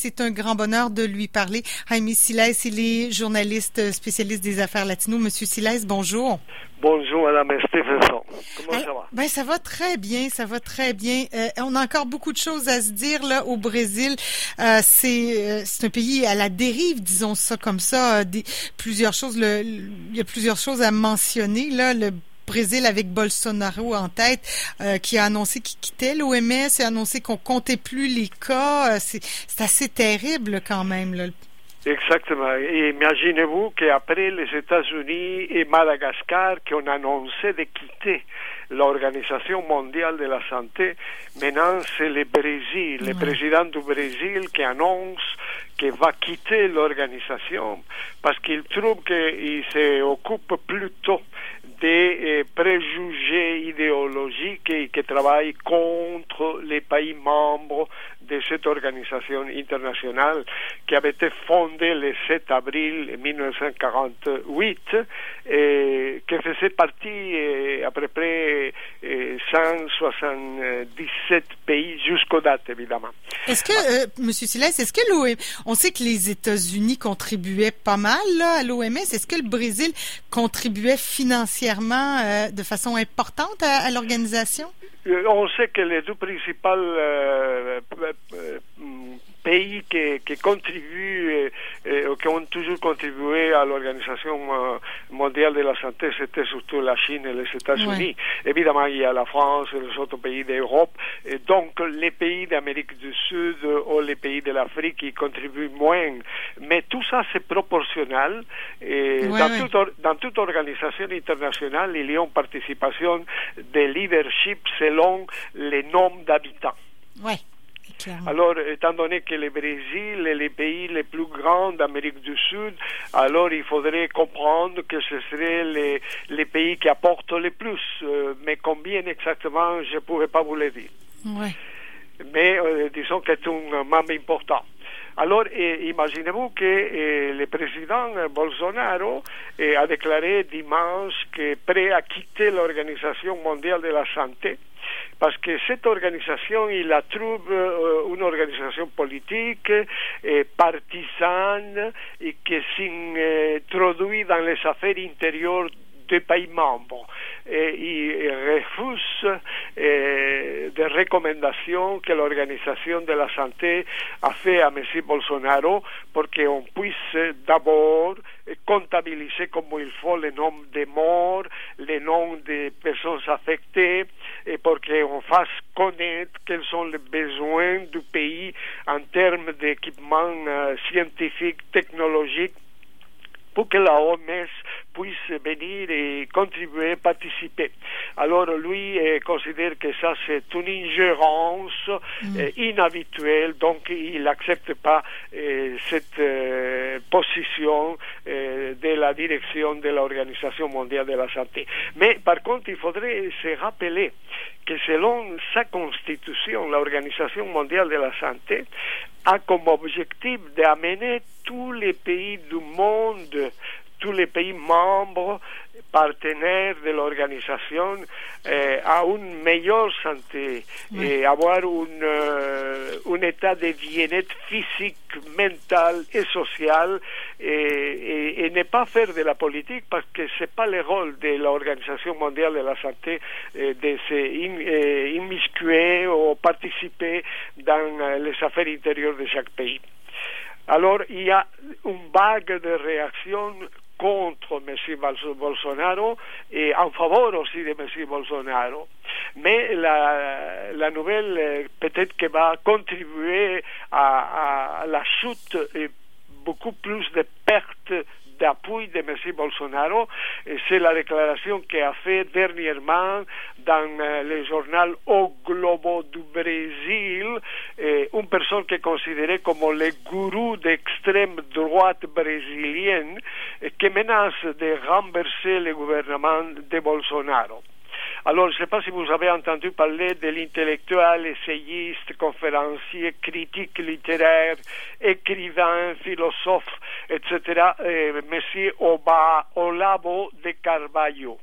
C'est un grand bonheur de lui parler. Jaime Siles, il est journaliste spécialiste des affaires latino. Monsieur Siles, bonjour. Bonjour, Madame Stephenson. Comment ça va? Ben, ça va très bien, ça va très bien. Euh, on a encore beaucoup de choses à se dire là au Brésil. Euh, c'est euh, c'est un pays à la dérive, disons ça comme ça. Des, plusieurs choses, le, il y a plusieurs choses à mentionner là. Le Brésil avec Bolsonaro en tête, euh, qui a annoncé qu'il quittait l'OMS, a annoncé qu'on comptait plus les cas. Euh, c'est assez terrible quand même. Là. Exactement. Et imaginez-vous qu'après les États-Unis et Madagascar qui ont annoncé de quitter l'Organisation mondiale de la santé, maintenant c'est le Brésil, le président du Brésil qui annonce qu'il va quitter l'organisation parce qu'il trouve qu'il s'occupe plutôt des eh, préjugés idéologiques et qui travaillent contre les pays membres de cette organisation internationale qui avait été fondée le 7 avril 1948 et qui faisait partie eh, à peu près 177 eh, pays jusqu'aux dates évidemment. Est-ce que, euh, Monsieur Silas, est-ce que l'OMS, on sait que les États-Unis contribuaient pas mal à l'OMS, est-ce que le Brésil contribuait financièrement euh, de façon importante à l'organisation? Euh, on sait que les deux principaux euh, euh, pays qui, qui contribuent et, et, qui ont toujours contribué à l'Organisation mondiale de la santé, c'était surtout la Chine et les États-Unis. Ouais. Évidemment, il y a la France et les autres pays d'Europe. Et donc, les pays d'Amérique du Sud ou les pays de l'Afrique qui contribuent moins. Mais tout ça, c'est proportionnel. Et ouais, dans, ouais. Toute, dans toute organisation internationale, il y a une participation de leadership selon les nombres d'habitants. Ouais. Alors, étant donné que le Brésil est le pays les plus grands d'Amérique du Sud, alors il faudrait comprendre que ce serait les, les pays qui apportent le plus. Euh, mais combien exactement, je ne pourrais pas vous le dire. Ouais. Mais euh, disons que c'est un membre important. Alors, eh, imaginez-vous que eh, le président Bolsonaro eh, a déclaré dimanche est prêt à quitter l'Organisation mondiale de la santé parce que cette organisation, il la trouve euh, une organisation politique, et partisane, et qui s'introduit dans les affaires intérieures des pays membres. Et il refuse eh, des recommandations que l'Organisation de la Santé a fait à M. Bolsonaro pour qu'on puisse d'abord comptabiliser comme il faut le nombre de morts, le nombre de personnes affectées, et pour qu'on fasse connaître quels sont les besoins du pays en termes d'équipements euh, scientifiques, technologiques, pour que la OMS venir et contribuer, participer. Alors lui eh, considère que ça c'est une ingérence mm. eh, inhabituelle, donc il n'accepte pas eh, cette position de la direction de l'Organisation mondiale de la santé. Mais par contre, il faudrait se rappeler que selon sa constitution, l'Organisation mondiale de la santé a comme objectif d'amener tous les pays du monde tous les pays membres partenaires de l'organisation eh, à une meilleure santé oui. et avoir une, euh, un état de bien-être physique, mental et social et, et, ne pas faire de la politique parce que c'est pas le rôle de l'Organisation mondiale de la santé eh, de se in, eh, immiscuer ou participer dans les affaires intérieures de chaque pays. Alors, il y a une vague de réactions contre M. Bolsonaro et en faveur aussi de M. Bolsonaro. Mais la, la nouvelle peut-être que va contribuer à la chute et beaucoup plus de pertes d'appui de M. Bolsonaro. C'est la déclaration qu'il a faite dernièrement dans le journal O Globo du Brésil, une personne qui est considérée comme le gourou d'extrême droite brésilienne, qui menace de renverser le gouvernement de Bolsonaro. Alors, je ne sais pas si vous avez entendu parler de l'intellectuel, essayiste, conférencier, critique littéraire, écrivain, philosophe, etc., euh, Monsieur Oba, Olavo de Carvalho.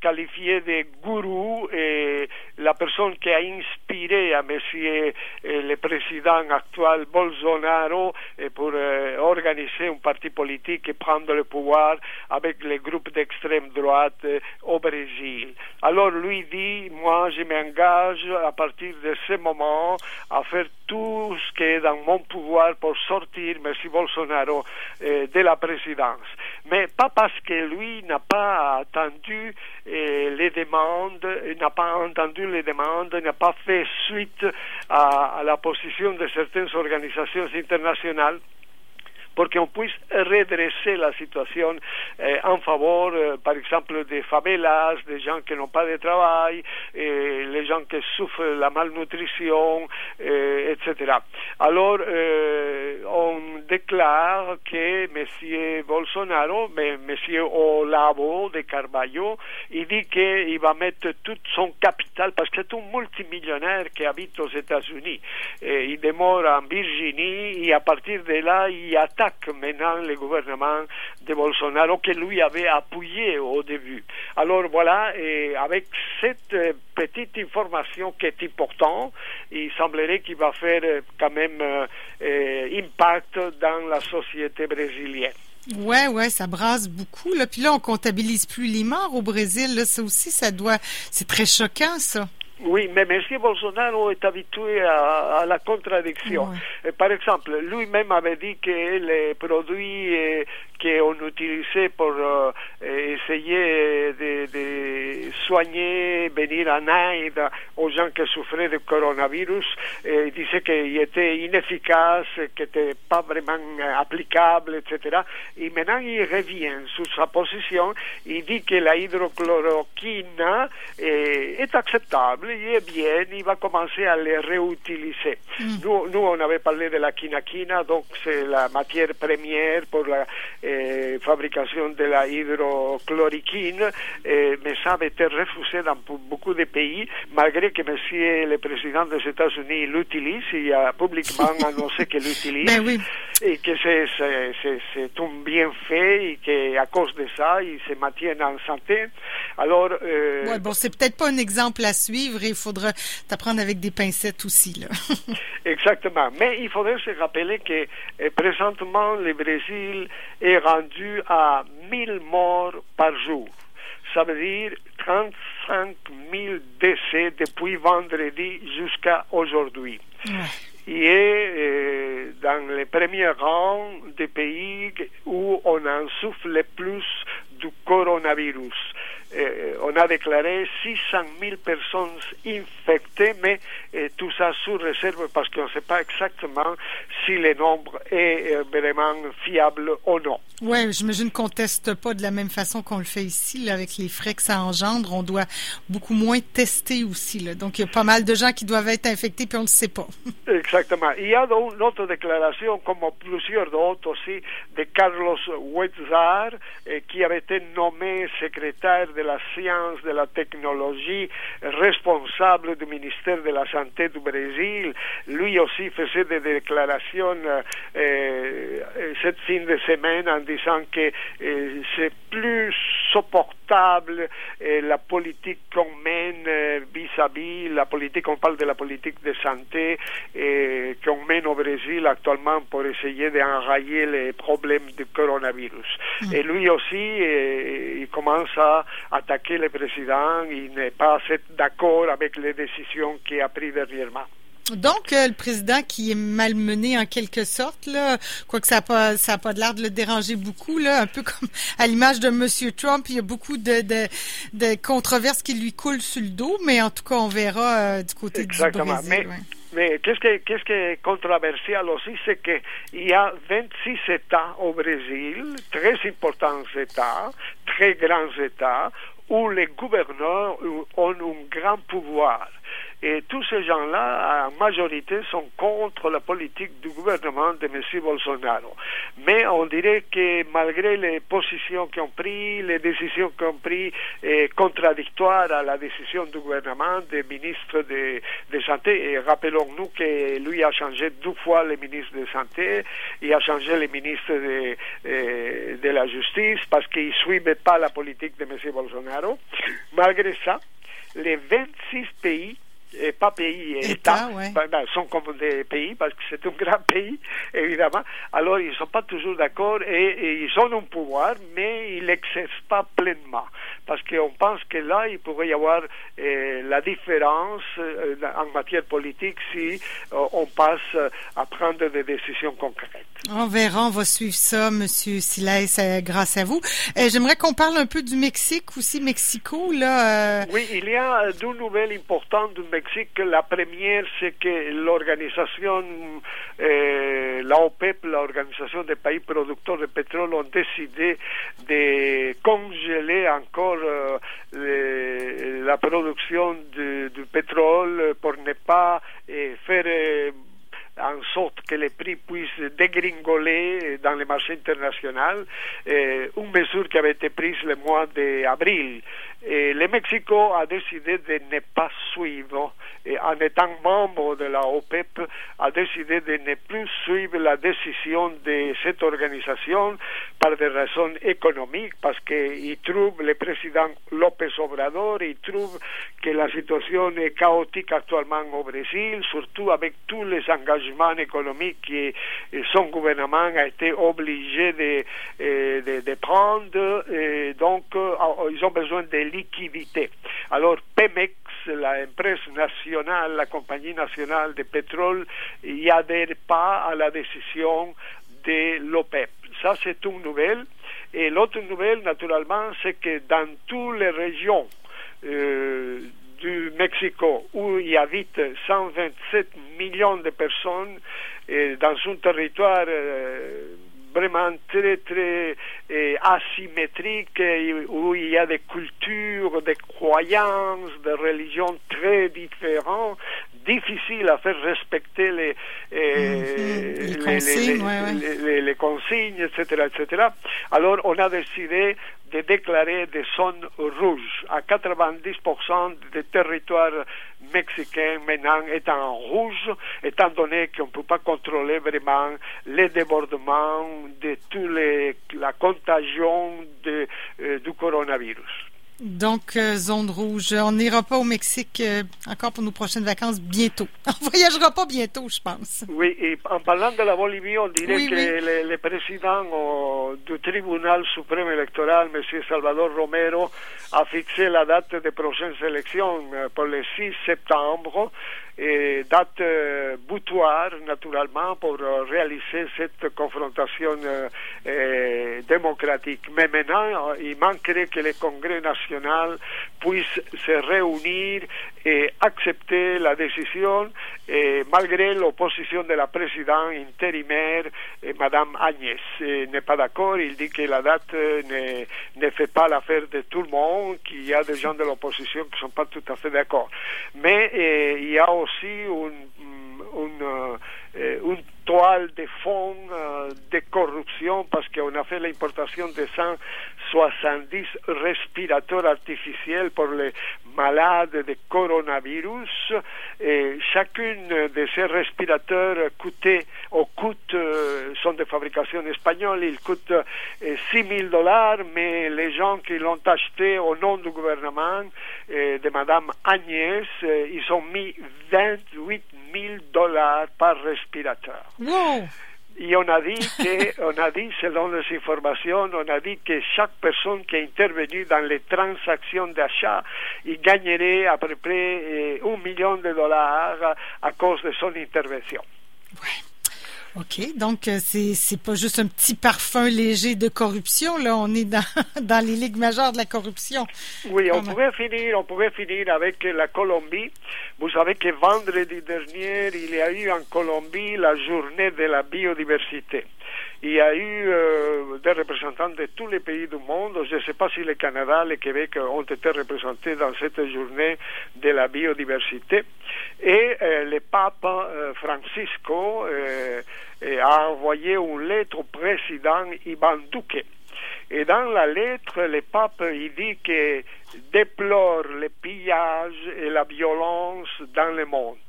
Qualifié de gourou et la personne qui a inspiré à Monsieur le président actuel Bolsonaro pour organiser un parti politique et prendre le pouvoir avec les groupes d'extrême droite au Brésil. Alors lui dit, moi je m'engage à partir de ce moment à faire tout ce qui est dans mon pouvoir pour sortir M. Bolsonaro eh, de la présidence. Mais pas parce que lui n'a pas attendu les demandes, n'a pas entendu les demandes, n'a pas fait suite à, à la position de certaines organisations internationales pour qu'on puisse redresser la situation eh, en faveur, eh, par exemple, des favelas, des gens qui n'ont pas de travail, eh, les gens qui souffrent de la malnutrition, etc. Alors, on déclare que M. Bolsonaro, M. Olavo de Carvalho, il dit qu'il va mettre tout son capital, parce que c'est un multimillionnaire qui habite aux États-Unis. il demeure en Virginie et à partir de là, il attaque maintenant le gouvernement de Bolsonaro que lui avait appuyé au début. Alors voilà, avec cette euh, petite information qui est importante, il semblerait qu'il va faire euh, quand même euh, impact dans la société brésilienne. Ouais, ouais, ça brasse beaucoup. Là. Puis là, on comptabilise plus les morts au Brésil. Là. Ça aussi, ça doit. C'est très choquant, ça. Oui, mais M. Bolsonaro est habitué à, à la contradiction. Ouais. Par exemple, lui-même avait dit que les produits eh, qu'on utilisait pour euh, essayer de, de, soigner, venir en aide aux gens qui souffraient du coronavirus, il disait qu'il était inefficace, qu'il n'était pas vraiment applicable, etc. Et maintenant, il revient sur sa position, il dit que la hydrochloroquine est, est acceptable, il est bien, il va commencer à les réutiliser. Mm. Nous, nous, on avait parlé de la quinaquina, donc c'est la matière première pour la eh, fabrication de la hydrochloroquine, eh, mais ça avait été refusé dans beaucoup de pays, malgré que monsieur le président des États-Unis l'utilise, il a publiquement annoncé qu'il l'utilise, ben oui. et que c'est, un bienfait, et qu'à cause de ça, il se maintient en santé. Alors, euh, ouais, bon, c'est peut-être pas un exemple à suivre, il faudra t'apprendre avec des pincettes aussi, là. Exactement. Mais il faudrait se rappeler que eh, présentement, le Brésil est rendu à 1000 morts par jour. Ça veut dire 35 000 décès depuis vendredi jusqu'à aujourd'hui. Ouais. Il est euh, dans les premiers rangs des pays où on en souffre le plus du coronavirus. Euh, on a déclaré 600 000 personnes infectées, mais tout ça sous réserve parce qu'on ne sait pas exactement si le nombre est euh, vraiment fiable ou non. Oui, j'imagine qu'on ne teste pas de la même façon qu'on le fait ici, là, avec les frais que ça engendre. On doit beaucoup moins tester aussi. Là. Donc, il y a pas mal de gens qui doivent être infectés, puis on ne le sait pas. Exactement. Il y a une autre déclaration, comme plusieurs d'autres aussi, de Carlos Huetzar, qui avait été nommé secrétaire de la science, de la technologie, responsable du ministère de la Santé du Brésil. Lui aussi faisait des déclarations euh, cette fin de semaine en disant que euh, c'est plus supportable euh, la politique qu'on mène vis-à-vis, la politique, on parle de la politique de santé qu'on mène au Brésil actuellement pour essayer d'enrayer les problèmes du coronavirus. Mm. Et lui aussi, il commence à attaquer le président, il n'est pas d'accord avec les décisions qu'il a prises dernièrement. Donc, euh, le président qui est malmené en quelque sorte, là, quoique ça n'a pas, ça a pas l'air de le déranger beaucoup, là, un peu comme à l'image de Monsieur Trump, il y a beaucoup de, de, de, controverses qui lui coulent sur le dos, mais en tout cas, on verra euh, du côté Exactement. du Brésil. Mais, ouais. mais qu'est-ce qui qu'est-ce qui est controversial aussi, c'est qu'il y a 26 États au Brésil, très importants États, très grands États, où les gouverneurs ont un grand pouvoir. Et tous ces gens-là, en majorité, sont contre la politique du gouvernement de M. Bolsonaro. Mais on dirait que malgré les positions qu'ils ont prises, les décisions qu'ils ont prises, contradictoires à la décision du gouvernement, des ministres de, de santé, et rappelons-nous que lui a changé deux fois les ministres de santé, il a changé les ministres de, de, de la justice parce qu'il ne suivait pas la politique de M. Bolsonaro. Malgré ça, les 26 pays et pas pays, État, ben, ben, sont comme des pays parce que c'est un grand pays, évidemment. Alors, ils ne sont pas toujours d'accord et, ils ont un pouvoir, mais ils l'exercent pas pleinement. Parce qu'on pense que là, il pourrait y avoir euh, la différence euh, en matière politique si euh, on passe à prendre des décisions concrètes. On verra, on va suivre ça, Monsieur Siles, grâce à vous. J'aimerais qu'on parle un peu du Mexique aussi, Mexico, là. Oui, il y a deux nouvelles importantes du Mexique la première, c'est que l'organisation, euh, la OPEP, l'organisation des pays producteurs de pétrole, ont décidé de congeler encore euh, la production du, pétrole pour ne pas euh, faire euh, en sorte que les prix puissent dégringoler dans les marchés internationaux, une mesure qui avait été prise le mois d'avril. Et le Mexico a décidé de ne pas suivre, et en étant membre de la OPEP, a décidé de ne plus suivre la décision de cette organisation par des raisons économiques, parce qu'il trouve, le président López Obrador, il trouve que la situation est chaotique actuellement au Brésil, surtout avec tous les engagements économiques que son gouvernement a été obligé de, euh, de, prendre. Donc, euh, ils ont besoin de liquidité. Alors Pemex, nacional, la compagnie nationale de pétrole, n'y adhère pas à la décision de l'OPEP. Ça, c'est une nouvelle. Et l'autre nouvelle, naturellement, c'est que dans toutes les régions euh, du Mexico où il y habite 127 millions de personnes, dans un territoire euh, vraiment très, très eh, asymétrique, où il y a des cultures, des croyances, des religions très différentes, difficiles à faire respecter les, les, consignes, les, consignes, etc., etc. Alors, on a décidé de déclarer des zones rouges. À 90% des territoires mexicains maintenant est en rouge, étant donné qu'on ne peut pas contrôler vraiment les débordements de tous les, la contagion de, euh, du coronavirus. Donc, euh, zone rouge. On n'ira pas au Mexique euh, encore pour nos prochaines vacances bientôt. On voyagera pas bientôt, je pense. Oui, et en parlant de la Bolivie, on dirait que Le, président du tribunal suprême électoral, M. Salvador Romero, a fixé la date des prochaines élections euh, pour le 6 septembre et date euh, butoir, naturellement, pour euh, réaliser cette confrontation euh, démocratique. Mais maintenant, il manquerait que le Congrès national puisse se réunir et accepter la décision, et malgré l'opposition de la présidente intérimaire, Madame Agnès. n'est pas d'accord, il dit que la date ne, ne fait pas l'affaire de tout le monde, qu'il y a des gens de l'opposition qui ne sont pas tout à fait d'accord. Mais il y a aussi une, une, une toile de fond euh, de corruption parce qu'on a fait l'importation de 170 respirateurs artificiels pour les malades de coronavirus. Et chacune de ces respirateurs coûtait, ou coûte, euh, sont de fabrication espagnole, ils coûtent 6 euh, 000 dollars, mais les gens qui l'ont acheté au nom du gouvernement de Madame Agnès, ils ont mis 28 000 dollars par respirateur. Et on a dit que, on a dit, selon les informations, on a dit que chaque personne qui a intervenu dans les transactions d'achat, il gagnerait à peu près eh, un million de dollars à cause de son intervention. OK. Donc, euh, c'est, c'est pas juste un petit parfum léger de corruption. Là, on est dans, dans les ligues majeures de la corruption. Oui, on pourrait finir, on pourrait finir avec la Colombie. Vous savez que vendredi dernier, il y a eu en Colombie la journée de la biodiversité. Il y a eu euh, des représentants de tous les pays du monde. Je ne sais pas si le Canada, le Québec ont été représentés dans cette journée de la biodiversité. Et euh, le pape euh, Francisco a envoyé une lettre au président Ivan Duque. Et dans la lettre, le pape il dit que déplore le pillage et la violence dans le monde.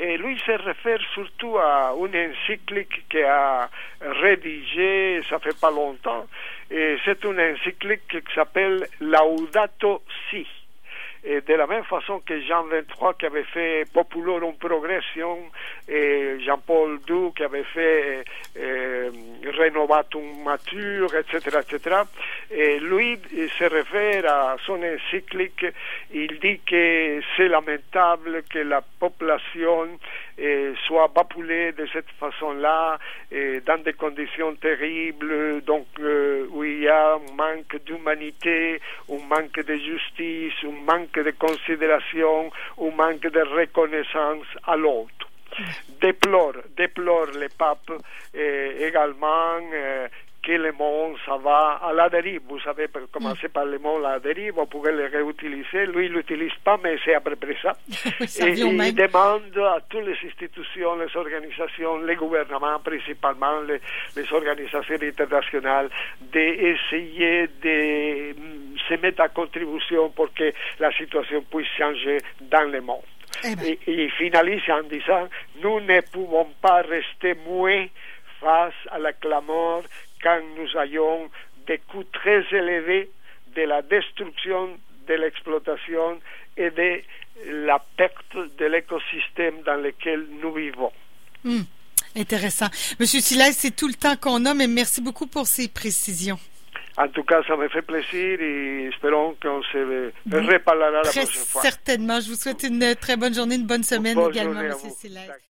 Et lui se réfère surtout à une encyclique qu'il a rédigée, ça fait pas longtemps, et c'est une encyclique qui s'appelle Laudato Si. Et de la même façon que Jean XXIII qui avait fait Populorum Progression et Jean-Paul II qui avait fait euh, Renovatum Mature, etc., etc. Et lui se réfère à son encyclique, il dit que c'est lamentable que la population eh, soit bapulée de cette façon-là, eh, dans des conditions terribles, donc euh, où il y a un manque d'humanité, un manque de justice, un manque de considération, un manque de reconnaissance à l'autre déplore, déplore le pape eh, également que le monde, ça va à la dérive. Vous savez, pour commencer mm. par le mot la dérive, on pourrait le réutiliser. Lui, il l'utilise pas, mais c'est à peu près ça. et il demande à toutes les institutions, les organisations, les gouvernements, principalement les, les organisations internationales, d'essayer de mm, se mettre à contribution pour que la situation puisse changer dans le monde. Eh ben. et, et finalise en disant, nous ne pouvons pas rester muets face à la clameur quand nous ayons des coûts très élevés de la destruction de l'exploitation et de la perte de l'écosystème dans lequel nous vivons. Hmm. Intéressant. Monsieur Silas, c'est tout le temps qu'on a, mais merci beaucoup pour ces précisions. En tout cas, ça me fait plaisir et espérons qu'on se reparlera la prochaine fois. Certainement. Je vous souhaite une très bonne journée, une bonne semaine également, Monsieur Silas.